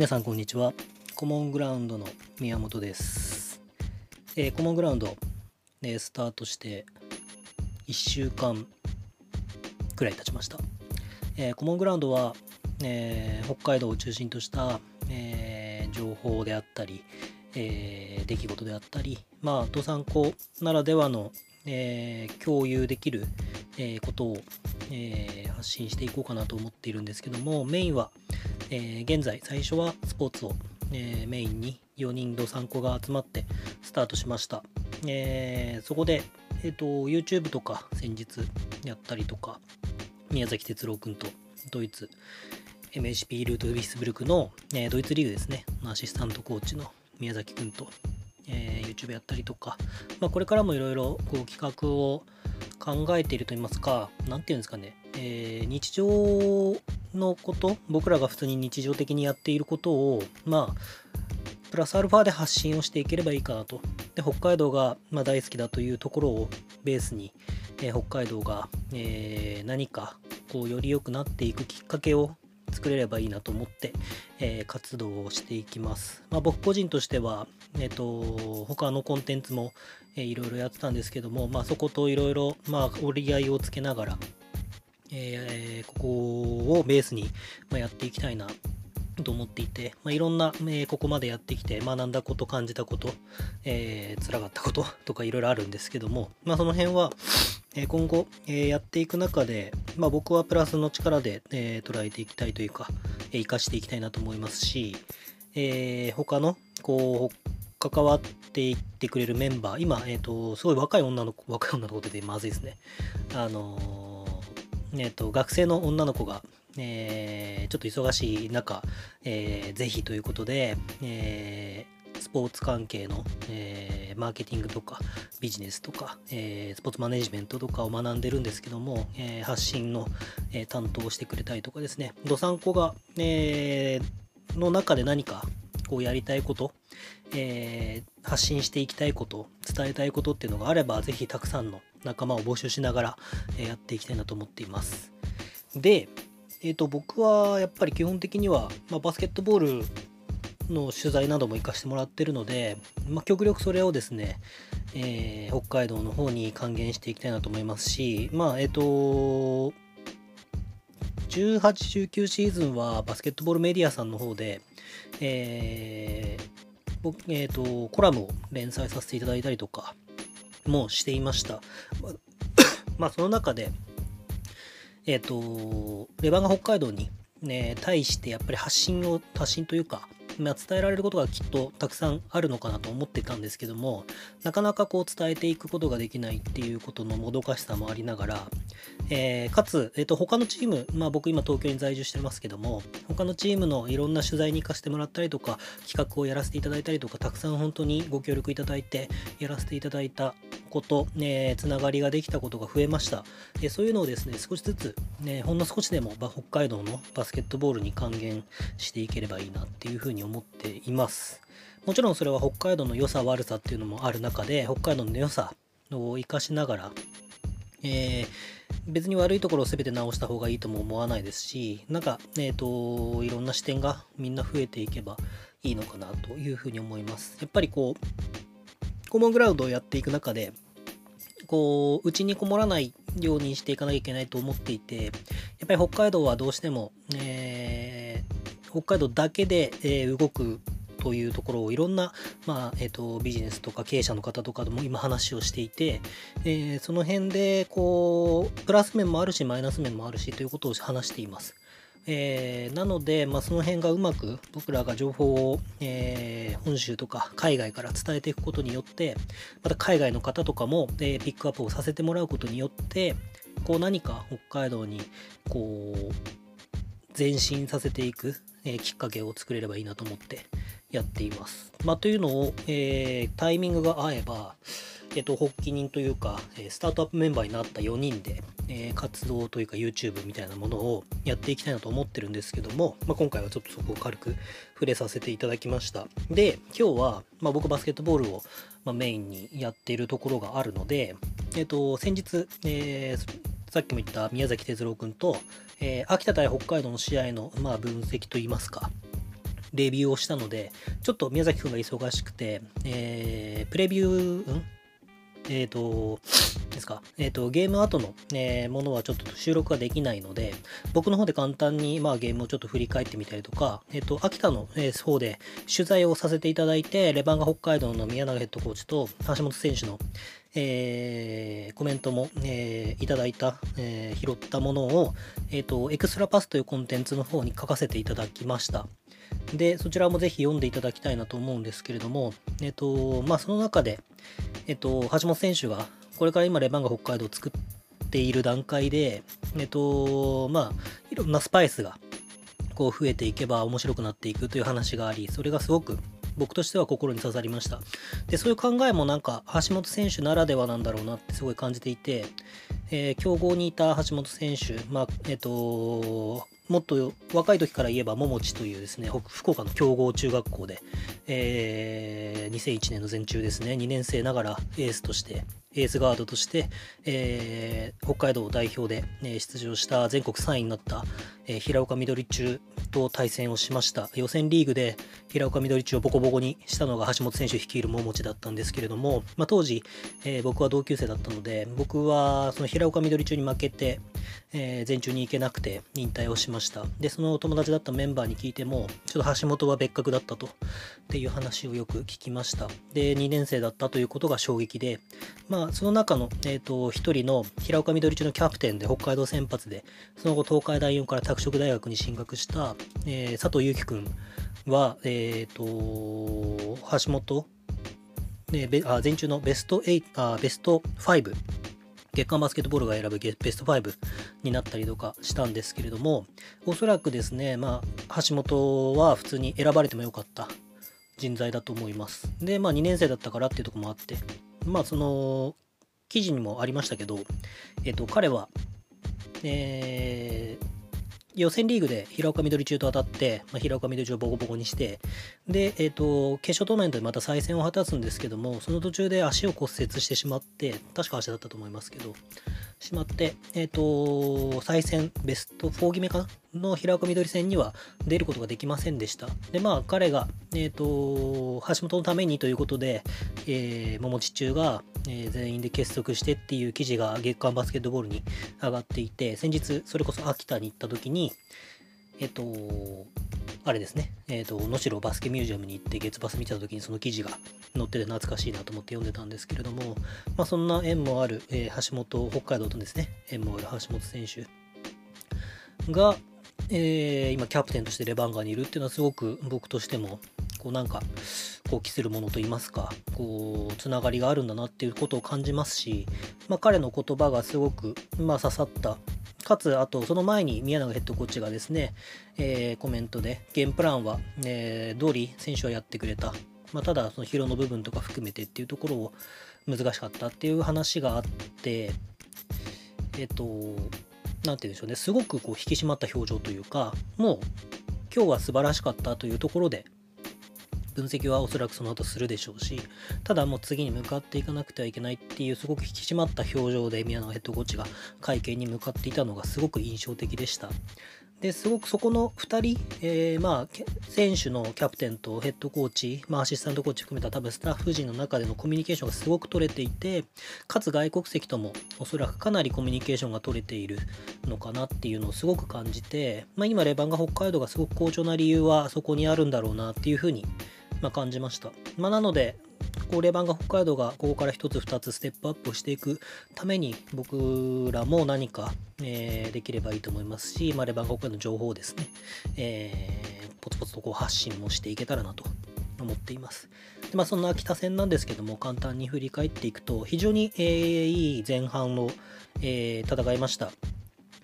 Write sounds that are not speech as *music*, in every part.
皆さんこんにちは。コモングラウンドの宮本です、えーコモングラウンド、えースタートして1週間くらい経ちました、えーコモングラウンドは、えー北海道を中心とした、えー情報であったり、えー出来事であったりまあ登山校ならではの、えー共有できる、えーことを、えー発信していこうかなと思っているんですけどもメインは、えー現在最初はスポーツを、えーメインに4人と3個が集まってスタートしました、えーそこで、えー、と YouTube とか先日やったりとか宮崎哲郎君とドイツ MHP ルートビスブルクの、えードイツリーグですね。アシスタントコーチの宮崎君と、えー YouTube やったりとか、まあ、これからもいろいろ企画を考えていると言いますか何て言うんですかね、えー日常のこと僕らが普通に日常的にやっていることをまあプラスアルファで発信をしていければいいかなと。で北海道が、まあ、大好きだというところをベースに、えー北海道が、えー何かこうより良くなっていくきっかけを作れればいいなと思って、えー活動をしていきます、まあ、僕個人としては、えっと他のコンテンツも、えーいろいろやってたんですけども、まあ、そこといろいろ、まあ、折り合いをつけながら、えーここをベースに、ま、やっていきたいなと思っていて、まあ、いろんな、えーここまでやってきて学んだこと感じたこと、えー、辛かったこと *laughs* とかいろいろあるんですけども、まあ、その辺は、え今後、えやっていく中で、まあ、僕はプラスの力で、え捉えていきたいというか、え生かしていきたいなと思いますし、え他のこう関わっていってくれるメンバー今、えー、とすごい若い女の子若い女の子ってまずいですね。あのえーと学生の女の子が、えーちょっと忙しい中、えーぜひということで、えースポーツ関係の、えーマーケティングとかビジネスとか、えースポーツマネジメントとかを学んでるんですけども、えー発信の、えー担当をしてくれたりとかですね。どさんこが、えーの中で何かこうやりたいこと、えー発信していきたいこと伝えたいことっていうのがあればぜひたくさんの仲間を募集しながら、えーやっていきたいなと思っています。で、えー、と僕はやっぱり基本的には、まあ、バスケットボールの取材なども行かせてもらってるので、まあ、極力それをですね、えー北海道の方に還元していきたいなと思いますしまあえっ、と1819シーズンはバスケットボールメディアさんの方で、えー僕えー、とコラムを連載させていただいたりとかもしていました。ままあその中で、えっ、と、レバンが北海道に、ね、対してやっぱり発信を、発信というか、まあ、伝えられることがきっとたくさんあるのかなと思ってたんですけどもなかなかこう伝えていくことができないっていうことのもどかしさもありながら、えーかつ、えー、と他のチーム、まあ、僕今東京に在住してますけども他のチームのいろんな取材に行かせてもらったりとか企画をやらせていただいたりとかたくさん本当にご協力いただいてやらせていただいたこと、ね、つながりができたことが増えました、えーそういうのをですね少しずつ、ね、ほんの少しでも北海道のバスケットボールに還元していければいいなっていうふうに思思っています。もちろんそれは北海道の良さ悪さっていうのもある中で北海道の良さを生かしながらえー別に悪いところを全て直した方がいいとも思わないですしなんかえっ、といろんな視点がみんな増えていけばいいのかなというふうに思います。やっぱりこうコモングラウンドをやっていく中でこう内にこもらないようにしていかなきゃいけないと思っていてやっぱり北海道はどうしても、えー北海道だけで、え動くというところをいろんな、まあえー、とビジネスとか経営者の方とかでも今話をしていて、えーその辺でこうプラス面もあるしマイナス面もあるしということを話しています。えーなので、まあ、その辺がうまく僕らが情報を、えー本州とか海外から伝えていくことによってまた海外の方とかも、えーピックアップをさせてもらうことによってこう何か北海道にこう前進させていく、えきっかけを作れればいいなと思ってやっています。まあ、というのを、えータイミングが合えば、えっと発起人というか、えースタートアップメンバーになった4人で、えー活動というか YouTube みたいなものをやっていきたいなと思ってるんですけども、まあ、今回はちょっとそこを軽く触れさせていただきましたで今日は、まあ、僕バスケットボールを、まあ、メインにやっているところがあるので、えっと先日、えーさっきも言った宮崎哲郎君と、えー秋田対北海道の試合の、まあ、分析といいますか、レビューをしたので、ちょっと宮崎くんが忙しくて、えー、プレビュー、ん？えっ、ー、と、ですか、えっ、ー、と、ゲーム後の、えー、ものはちょっと収録ができないので、僕の方で簡単に、まあ、ゲームをちょっと振り返ってみたりとか、えっ、と、秋田の、え方で取材をさせていただいて、レバンガ北海道の宮永ヘッドコーチと橋本選手の、えー、コメントも、えー、いただいた、えー、拾ったものを、えっ、と、エクストラパスというコンテンツの方に書かせていただきました。で、そちらもぜひ読んでいただきたいなと思うんですけれども、えっ、と、まあ、その中で、えっ、と、橋本選手が、これから今、レバンガ北海道を作っている段階で、えっ、と、まあ、いろんなスパイスが、こう、増えていけば面白くなっていくという話があり、それがすごく、僕としては心に刺さりました。で、そういう考えもなんか、橋本選手ならではなんだろうなってすごい感じていて、えー、強豪にいた橋本選手、まあ、えっ、と、もっと若い時から言えば桃地というですね福岡の強豪中学校で、えー、2001年の前中ですね2年生ながらエースとしてエースガードとして、えー、北海道代表で、ね、出場した全国3位になった、えー、平岡緑中と対戦をしました。予選リーグで平岡緑中をボコボコにしたのが橋本選手率いる桃地だったんですけれども、まあ、当時、えー、僕は同級生だったので僕はその平岡緑中に負けて、えー、全中に行けなくて引退をしました。でその友達だったメンバーに聞いてもちょっと橋本は別格だったとっていう話をよく聞きました。で2年生だったということが衝撃でまあ、その中の、えーと、1人の平岡緑中のキャプテンで北海道先発で、その後東海大4から拓殖大学に進学した、えー、佐藤祐樹君は、えっ、ー、と、橋本、ね、あ前中のベスト8あ、ベスト5、月間バスケットボールが選ぶベスト5になったりとかしたんですけれども、おそらくですね、まあ、橋本は普通に選ばれてもよかった人材だと思います。で、まあ2年生だったからっていうとこもあって、まあその記事にもありましたけど、えっと、彼は、えー、予選リーグで平岡緑中と当たって、まあ、平岡緑中をボコボコにして、で、えっ、ー、と、決勝トーナメントでまた再戦を果たすんですけども、その途中で足を骨折してしまって、確か足だったと思いますけど、しまって、えっ、ー、と、再戦、ベスト4決めかな？の平岡緑戦には出ることができませんでした。で、まあ、彼が、えっ、ー、と、橋本のためにということで、えー、桃地中が、えー、全員で結束してっていう記事が月刊バスケットボールに上がっていて、先日、それこそ秋田に行った時に、えっ、と、あれですね、えっ、と、能代バスケミュージアムに行って月バス見てた時にその記事が載ってて懐かしいなと思って読んでたんですけれども、まあそんな縁もある、えー、橋本、北海道とですね、縁もある橋本選手が、えー、今キャプテンとしてレバンガにいるっていうのはすごく僕としても、こうなんか、こう期するものといいますか、こう、つながりがあるんだなっていうことを感じますし、まあ彼の言葉がすごく、まあ刺さったかつ、あと、その前に宮永ヘッドコーチがですね、えー、コメントで、ゲームプランは、えー、通り選手はやってくれた。まあ、ただ、その疲労の部分とか含めてっていうところを難しかったっていう話があって、えっ、ー、と、なんて言うんでしょうね、すごくこう引き締まった表情というか、もう、今日は素晴らしかったというところで、分析はおそらくその後するでしょうし、ただもう次に向かっていかなくてはいけないっていうすごく引き締まった表情で宮永ヘッドコーチが会見に向かっていたのがすごく印象的でした。で、すごくそこの2人、えー、まあ、選手のキャプテンとヘッドコーチ、まあ、アシスタントコーチ含めた多分スタッフ陣の中でのコミュニケーションがすごく取れていて、かつ外国籍ともおそらくかなりコミュニケーションが取れているのかなっていうのをすごく感じて、まあ、今レバンが北海道がすごく好調な理由はそこにあるんだろうなっていうふうにまあ、感じました。まあ、なので、こうレバンガ北海道がここから1つ2つステップアップしていくために僕らも何か、えー、できればいいと思いますし、まあ、レバンガ北海道の情報をですね、えー、ポツポツとこう発信もしていけたらなと思っています。でまあ、そんな秋田戦なんですけども、簡単に振り返っていくと、非常に、えー、いい前半を、えー、戦いました。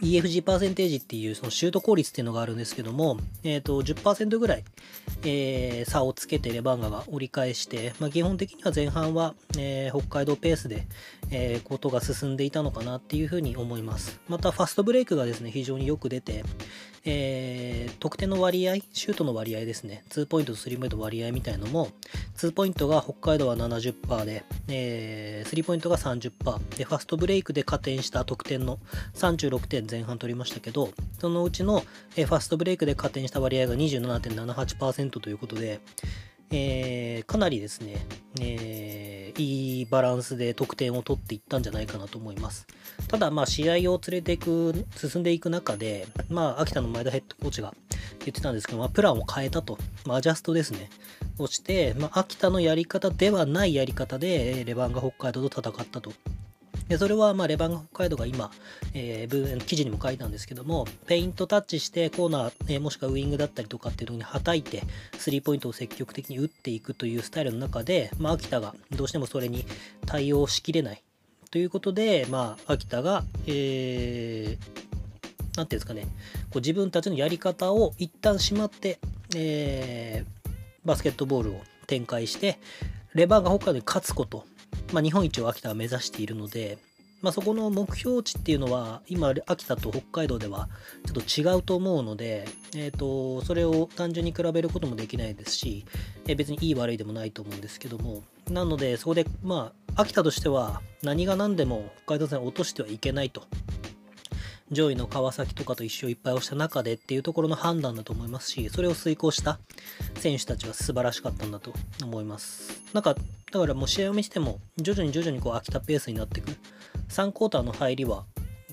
EFG パーセンテージっていうそのシュート効率っていうのがあるんですけども、えっ、ー、と、10%ぐらい、えー、差をつけてレバンガが折り返して、まあ、基本的には前半は、えー、北海道ペースで、えー、ことが進んでいたのかなっていうふうに思います。また、ファストブレイクがですね、非常によく出て、えー、得点の割合、シュートの割合ですね、2ポイントと3ポイントの割合みたいのも、2ポイントが北海道は70%で、えー、3ポイントが30%で、ファストブレイクで加点した得点の36点前半取りましたけど、そのうちの、えファストブレイクで加点した割合が27.78%ということで、えー、かなりですね、えー、いいバランスで得点を取っていったんじゃないかなと思います。ただ、まあ、試合を連れていく、進んでいく中で、まあ、秋田の前田ヘッドコーチが言ってたんですけど、まあ、プランを変えたと、まあ、アジャストですね、をして、まあ、秋田のやり方ではないやり方で、レバンガ北海道と戦ったと。でそれはまあレバンガ北海道が今、えー、記事にも書いたんですけども、ペイントタッチしてコーナー、えー、もしくはウイングだったりとかっていうのにはたいて、スリーポイントを積極的に打っていくというスタイルの中で、まあ、秋田がどうしてもそれに対応しきれない。ということで、まあ、秋田が、えー、なんていうんですかね、こう自分たちのやり方を一旦しまって、えー、バスケットボールを展開して、レバンガ北海道に勝つことまあ、日本一を秋田は目指しているので、まあ、そこの目標値っていうのは今秋田と北海道ではちょっと違うと思うので、えーと、それを単純に比べることもできないですし、えー、別にいい悪いでもないと思うんですけどもなのでそこでまあ秋田としては何が何でも北海道戦を落としてはいけないと。上位の川崎とかと一勝いっぱいをした中でっていうところの判断だと思いますし、それを遂行した選手たちは素晴らしかったんだと思います。なんか、だからもう試合を見てても、徐々に徐々にこう飽きたペースになっていく。3クォーターの入りは、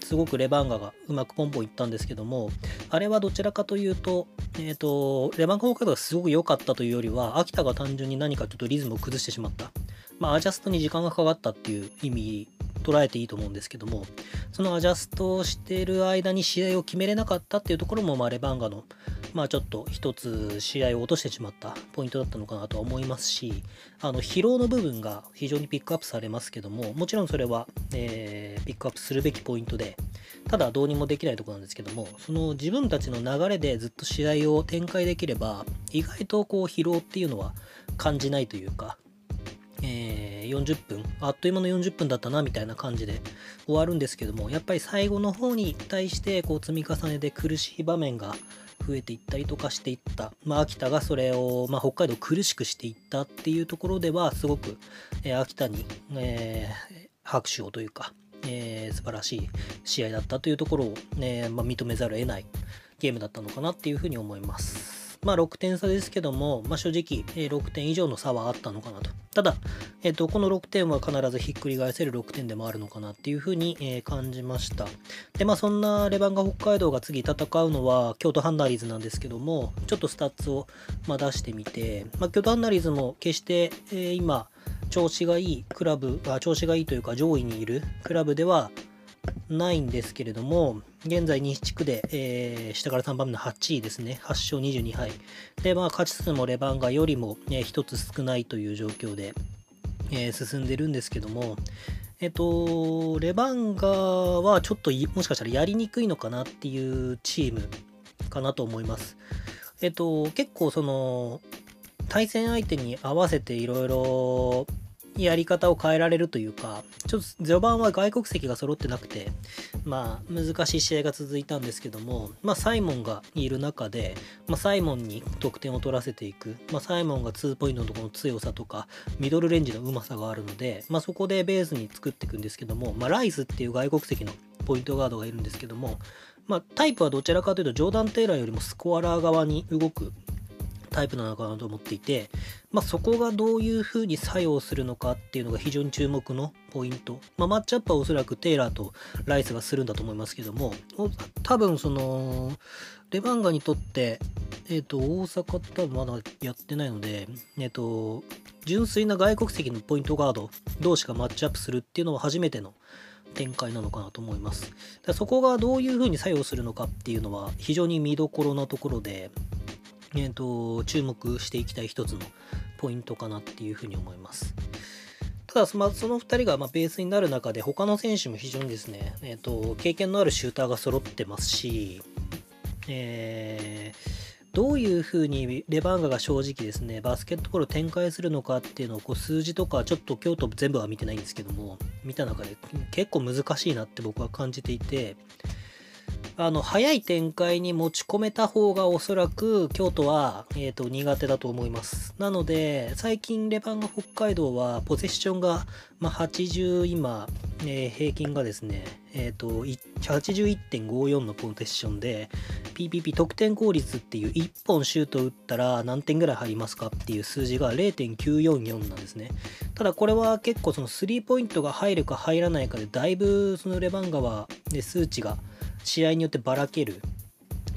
すごくレバンガがうまくポンポンいったんですけども、あれはどちらかというと、えっ、ー、と、レバンガ北海道がすごく良かったというよりは、秋田が単純に何かちょっとリズムを崩してしまった。まあ、アジャストに時間がかかったっていう意味捉えていいと思うんですけども、そのアジャストをしてる間に試合を決めれなかったっていうところも、まあ、レバンガの、まあ、ちょっと一つ試合を落としてしまったポイントだったのかなとは思いますし、あの疲労の部分が非常にピックアップされますけども、もちろんそれは、えー、ピックアップするべきポイントで、ただどうにもできないところなんですけども、その自分たちの流れでずっと試合を展開できれば、意外とこう疲労っていうのは感じないというか、えー、40分、あっという間の40分だったなみたいな感じで終わるんですけども、やっぱり最後の方に対してこう積み重ねで苦しい場面が増えていったりとかしていった、まあ、秋田がそれを、まあ、北海道苦しくしていったっていうところでは、すごく、えー、秋田に、えー、拍手をというか、えー、素晴らしい試合だったというところを、ねまあ、認めざるを得ないゲームだったのかなっていうふうに思います。まあ、6点差ですけども、まあ、正直、え6点以上の差はあったのかなと。ただ、えっと、この6点は必ずひっくり返せる6点でもあるのかなっていうふうに、え感じました。で、まあ、そんなレバンガ北海道が次戦うのは京都ハンナリーズなんですけども、ちょっとスタッツを、ま出してみて、まあ、京都ハンナリーズも決して、え、今、調子がいいクラブあ、調子がいいというか上位にいるクラブではないんですけれども、現在西地区で、えー、下から3番目の8位ですね。8勝22敗。で、まあ、勝ち数もレバンガよりも、ね、1つ少ないという状況で、えー、進んでるんですけども、えっ、と、レバンガはちょっともしかしたらやりにくいのかなっていうチームかなと思います。えっ、と、結構その、対戦相手に合わせていろいろやり方を変えられるというか、ちょっと序盤は外国籍が揃ってなくて、まあ難しい試合が続いたんですけども、まあサイモンがいる中で、まあサイモンに得点を取らせていく、まあサイモンが2ポイントのところの強さとか、ミドルレンジのうまさがあるので、まあそこでベースに作っていくんですけども、まあライズっていう外国籍のポイントガードがいるんですけども、まあタイプはどちらかというとジョーダン・テイラーよりもスコアラー側に動くタイプなのかなと思っていて、まあ、そこがどういう風に作用するのかっていうのが非常に注目のポイント。まあ、マッチアップはおそらくテイラーとライスがするんだと思いますけども、多分その、レバンガにとって、えっ、ー、と、大阪多分まだやってないので、えっ、ー、と、純粋な外国籍のポイントガード同士がマッチアップするっていうのは初めての展開なのかなと思います。そこがどういう風に作用するのかっていうのは非常に見どころなところで、えーと、注目していきたい一つのポイントかなっていうふうに思います。ただ、まあ、その2人がまベースになる中で他の選手も非常にですね、えーと、経験のあるシューターが揃ってますし、えー、どういうふうにレバンガが正直ですね、バスケットボールを展開するのかっていうのをこう数字とか、ちょっと京都全部は見てないんですけども、見た中で結構難しいなって僕は感じていて、あの早い展開に持ち込めた方がおそらく京都は、えーと、苦手だと思います。なので最近レバンガ北海道はポゼッションが、まあ、80今、えー、平均がですね、えーと、と81.54のポゼッションで PPP 得点効率っていう1本シュート打ったら何点ぐらい入りますかっていう数字が0.944なんですね。ただこれは結構そのスリーポイントが入るか入らないかでだいぶそのレバンガは、ね、数値が試合によってばらける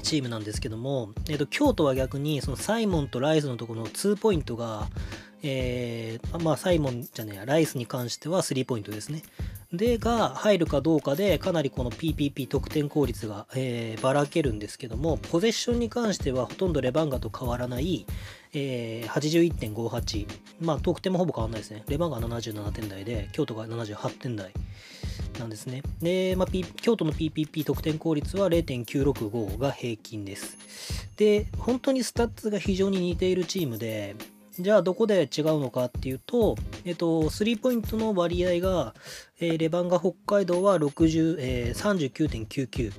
チームなんですけども、えー、と京都は逆にそのサイモンとライスのところの2ポイントが、えー、まあサイモンじゃねえやライスに関しては3ポイントですね。でが入るかどうかでかなりこの PPP 得点効率が、えー、ばらけるんですけどもポゼッションに関してはほとんどレバンガと変わらない、えー、81.58まあ得点もほぼ変わらないですね。レバンガ77点台で京都が78点台。なんですね。で、まあ、P、京都の PPP 得点効率は0.965が平均です。で、本当にスタッツが非常に似ているチームで、じゃあどこで違うのかっていうと、えっと、スリーポイントの割合が、えー、レバンガ北海道は60、えー、39.99、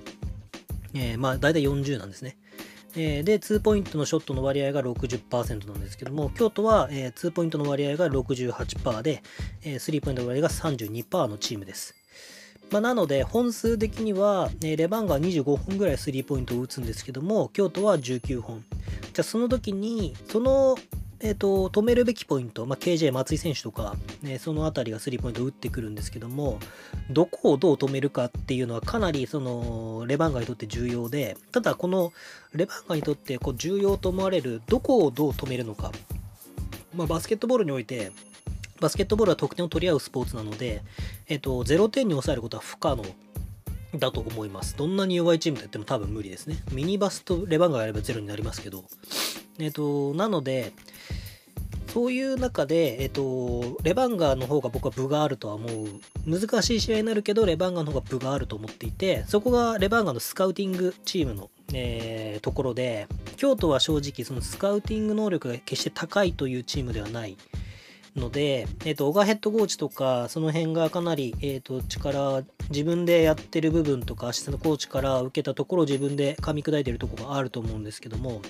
えー、まあ大体40なんですね。えー、で、2ポイントのショットの割合が60%なんですけども、京都は、えー、2ポイントの割合が68%で、えー、3ポイントの割合が32%のチームです。まあ、なので本数的には、えレバンガは25本ぐらいスリーポイントを打つんですけども京都は19本。じゃあその時にそのえーと、止めるべきポイント、まあ、KJ 松井選手とか、ね、その辺りがスリーポイントを打ってくるんですけどもどこをどう止めるかっていうのはかなりそのレバンガにとって重要でただこのレバンガにとってこう重要と思われるどこをどう止めるのか、まあ、バスケットボールにおいてバスケットボールは得点を取り合うスポーツなので、えっと、0点に抑えることは不可能だと思います。どんなに弱いチームとやっても多分無理ですね。ミニバスとレバンガがやれば0になりますけど。えっと、なので、そういう中で、えっと、レバンガーの方が僕は分があるとは思う。難しい試合になるけど、レバンガの方が分があると思っていて、そこがレバンガのスカウティングチームの、えー、ところで、京都は正直そのスカウティング能力が決して高いというチームではない。ので、えっ、ー、と、オガヘッドコーチとか、その辺がかなり、えっ、ー、と、力、自分でやってる部分とか、アシスタントコーチから受けたところ自分で噛み砕いてるところがあると思うんですけども、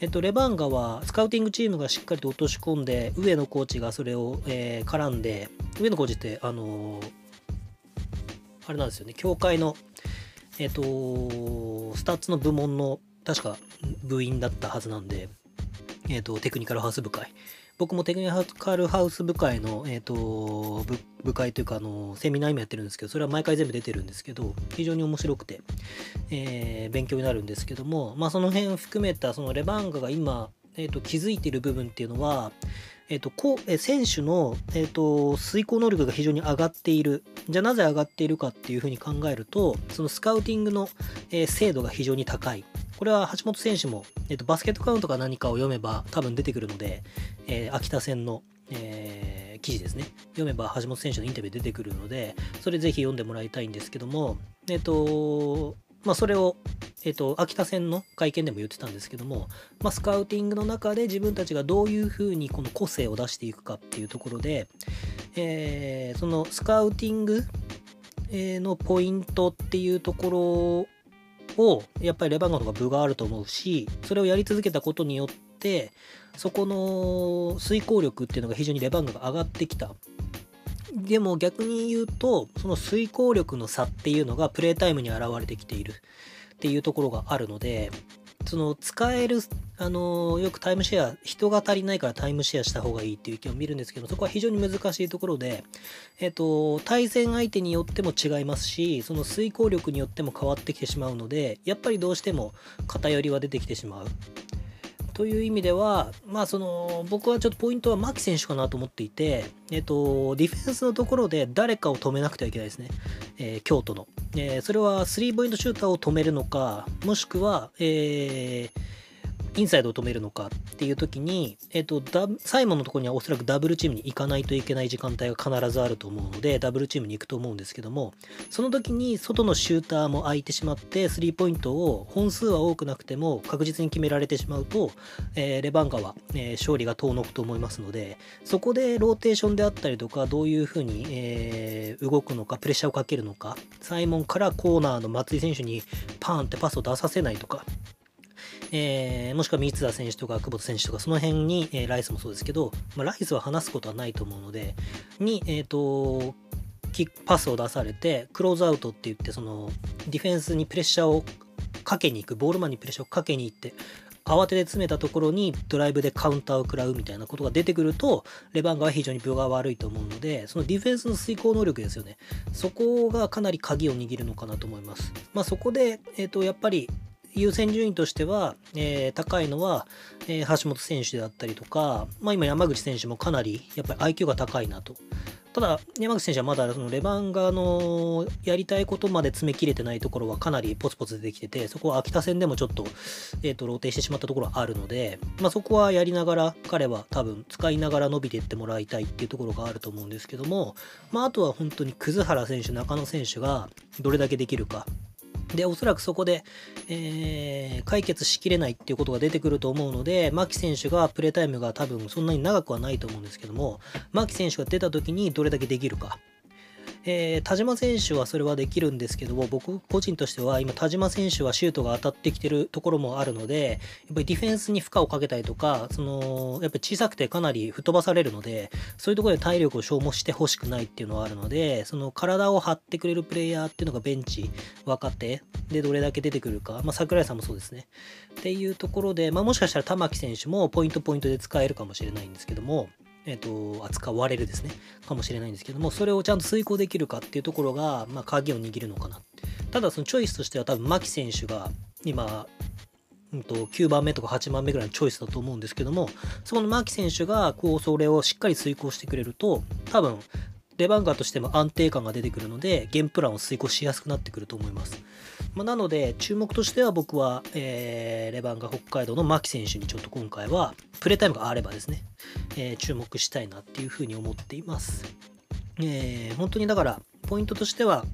えっ、ー、と、レバンガは、スカウティングチームがしっかりと落とし込んで、上野コーチがそれを、え、絡んで、上野コーチって、あのあれなんですよね、協会の、えっ、と、スタッツの部門の、確か部員だったはずなんで、えっ、と、テクニカルハウス部会。僕もテクニカルハウス部会の、え、ー、と部、部会というか、あの、セミナー今やってるんですけど、それは毎回全部出てるんですけど、非常に面白くて、えー、勉強になるんですけども、まあ、その辺含めた、そのレバンガが今、え、ー、と、築いている部分っていうのは、えっ、と、こ、え選手の、えっ、と、遂行能力が非常に上がっている。じゃあなぜ上がっているかっていうふうに考えると、そのスカウティングの、え精度が非常に高い。これは橋本選手も、えっと、バスケットカウントか何かを読めば多分出てくるので、えー、秋田戦の、えー、記事ですね。読めば橋本選手のインタビュー出てくるので、それぜひ読んでもらいたいんですけども、えっと、まあ、それを、えっと、秋田戦の会見でも言ってたんですけども、まあ、スカウティングの中で自分たちがどういうふうにこの個性を出していくかっていうところで、えー、そのスカウティングのポイントっていうところをやっぱりレバノンガの方が分があると思うしそれをやり続けたことによってそこの遂行力っていうのが非常にレバンガが上がってきた。でも逆に言うとその遂行力の差っていうのがプレータイムに現れてきているっていうところがあるのでその使える、あのよくタイムシェア、人が足りないからタイムシェアした方がいいっていう意見を見るんですけど、そこは非常に難しいところで、えっ、と、対戦相手によっても違いますし、その遂行力によっても変わってきてしまうので、やっぱりどうしても偏りは出てきてしまう。という意味では、まあその、僕はちょっとポイントは牧選手かなと思っていて、えっと、ディフェンスのところで誰かを止めなくてはいけないですね。えー、京都の。えー、それはスリーポイントシューターを止めるのか、もしくは、えー、インサイドを止めるのかっていう時に、えっ、と、サイモンのところにはおそらくダブルチームに行かないといけない時間帯が必ずあると思うので、ダブルチームに行くと思うんですけども、その時に外のシューターも空いてしまって、スリーポイントを本数は多くなくても確実に決められてしまうと、えー、レバンガは、えー、勝利が遠のくと思いますので、そこでローテーションであったりとか、どういうふうに、えー、動くのか、プレッシャーをかけるのか、サイモンからコーナーの松井選手にパーンってパスを出させないとか、えー、もしくは三田選手とか久保田選手とかその辺に、えー、ライスもそうですけど、まあ、ライスは話すことはないと思うのでに、えーと、キックパスを出されてクローズアウトって言ってそのディフェンスにプレッシャーをかけに行くボールマンにプレッシャーをかけに行って慌てて詰めたところにドライブでカウンターを食らうみたいなことが出てくるとレバンガは非常に分が悪いと思うのでそのディフェンスの遂行能力ですよね。そこがかなり鍵を握るのかなと思います。まあそこで、えーとやっぱり優先順位としては、えー、高いのは、えー、橋本選手であったりとか、まあ、今山口選手もかなりやっぱり IQ が高いなと。ただ山口選手はまだそのレバンガのやりたいことまで詰めきれてないところはかなりポツポツ出てきててそこは秋田戦でもちょっと,、えーと、とローテしてしまったところはあるので、まあ、そこはやりながら彼は多分使いながら伸びていってもらいたいっていうところがあると思うんですけども、まあ、あとは本当に葛原選手中野選手がどれだけできるかで、おそらくそこで、えー、解決しきれないっていうことが出てくると思うので、牧選手がプレータイムが多分そんなに長くはないと思うんですけども、牧選手が出た時にどれだけできるか。えー、田島選手はそれはできるんですけども、僕個人としては今田島選手はシュートが当たってきてるところもあるので、やっぱりディフェンスに負荷をかけたりとか、その、やっぱり小さくてかなり吹っ飛ばされるので、そういうところで体力を消耗してほしくないっていうのはあるので、その体を張ってくれるプレイヤーっていうのがベンチ、若手でどれだけ出てくるか、まあ桜井さんもそうですね。っていうところで、まあもしかしたら玉木選手もポイントポイントで使えるかもしれないんですけども、えーと、扱われるですね。かもしれないんですけどもそれをちゃんと遂行できるかっていうところが、まあ、鍵を握るのかなただそのチョイスとしては多分牧選手が今うんと、9番目とか8番目ぐらいのチョイスだと思うんですけどもそこの牧選手がこうそれをしっかり遂行してくれると多分レバンガーとしても安定感が出てくるのでゲームプランを遂行しやすくなってくると思います、まあ、なので注目としては僕は、えー、レバンガ北海道の牧選手にちょっと今回はプレータイムがあればですね、えー、注目したいなっていうふうに思っています、えー、本当にだからポイントとしては、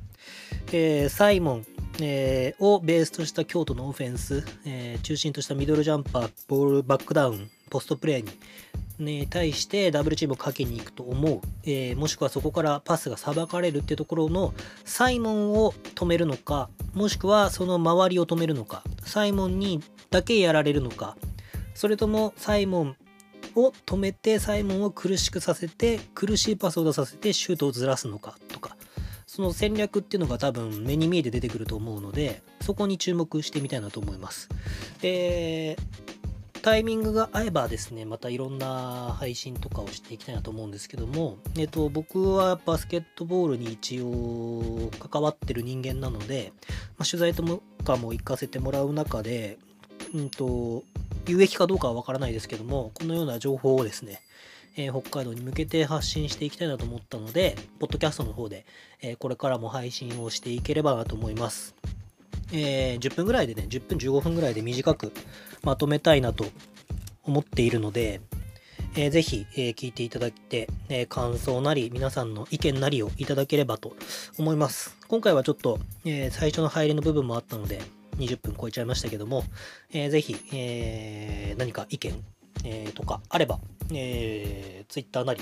えー、サイモンえー、をベースとした京都のオフェンス、えー、中心としたミドルジャンパー、ボールバックダウン、ポストプレーにに対してダブルチームをかけに行くと思う、えー、もしくはそこからパスがさばかれるってところのサイモンを止めるのかもしくはその周りを止めるのかサイモンにだけやられるのか。それともサイモンを止めてサイモンを苦しくさせて苦しいパスを出させてシュートをずらすのかとか。その戦略っていうのが多分目に見えて出てくると思うのでそこに注目してみたいなと思います。えータイミングが合えばですね、またいろんな配信とかをしていきたいなと思うんですけども、えっと、僕はバスケットボールに一応関わってる人間なので、まあ、取材とかも行かせてもらう中で、うんと、有益かどうかはわからないですけども、このような情報をですね、えー、北海道に向けて発信していきたいなと思ったので、ポッドキャストの方で、えー、これからも配信をしていければなと思います。えー、10分ぐらいでね、10分15分ぐらいで短くまとめたいなと思っているので、えー、ぜひ、えー、聞いていただいて、えー、感想なり、皆さんの意見なりをいただければと思います。今回はちょっと、えー、最初の入りの部分もあったので、20分超えちゃいましたけども、えー、ぜひ、えー、何か意見、えー、とかあれば、えー、Twitter なり、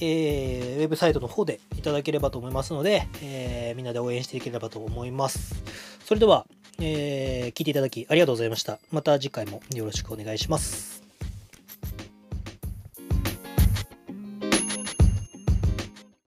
えー、ウェブサイトの方でいただければと思いますので、えー、みんなで応援していければと思います。それでは、えー、聞いていただきありがとうございました。また次回もよろしくお願いします。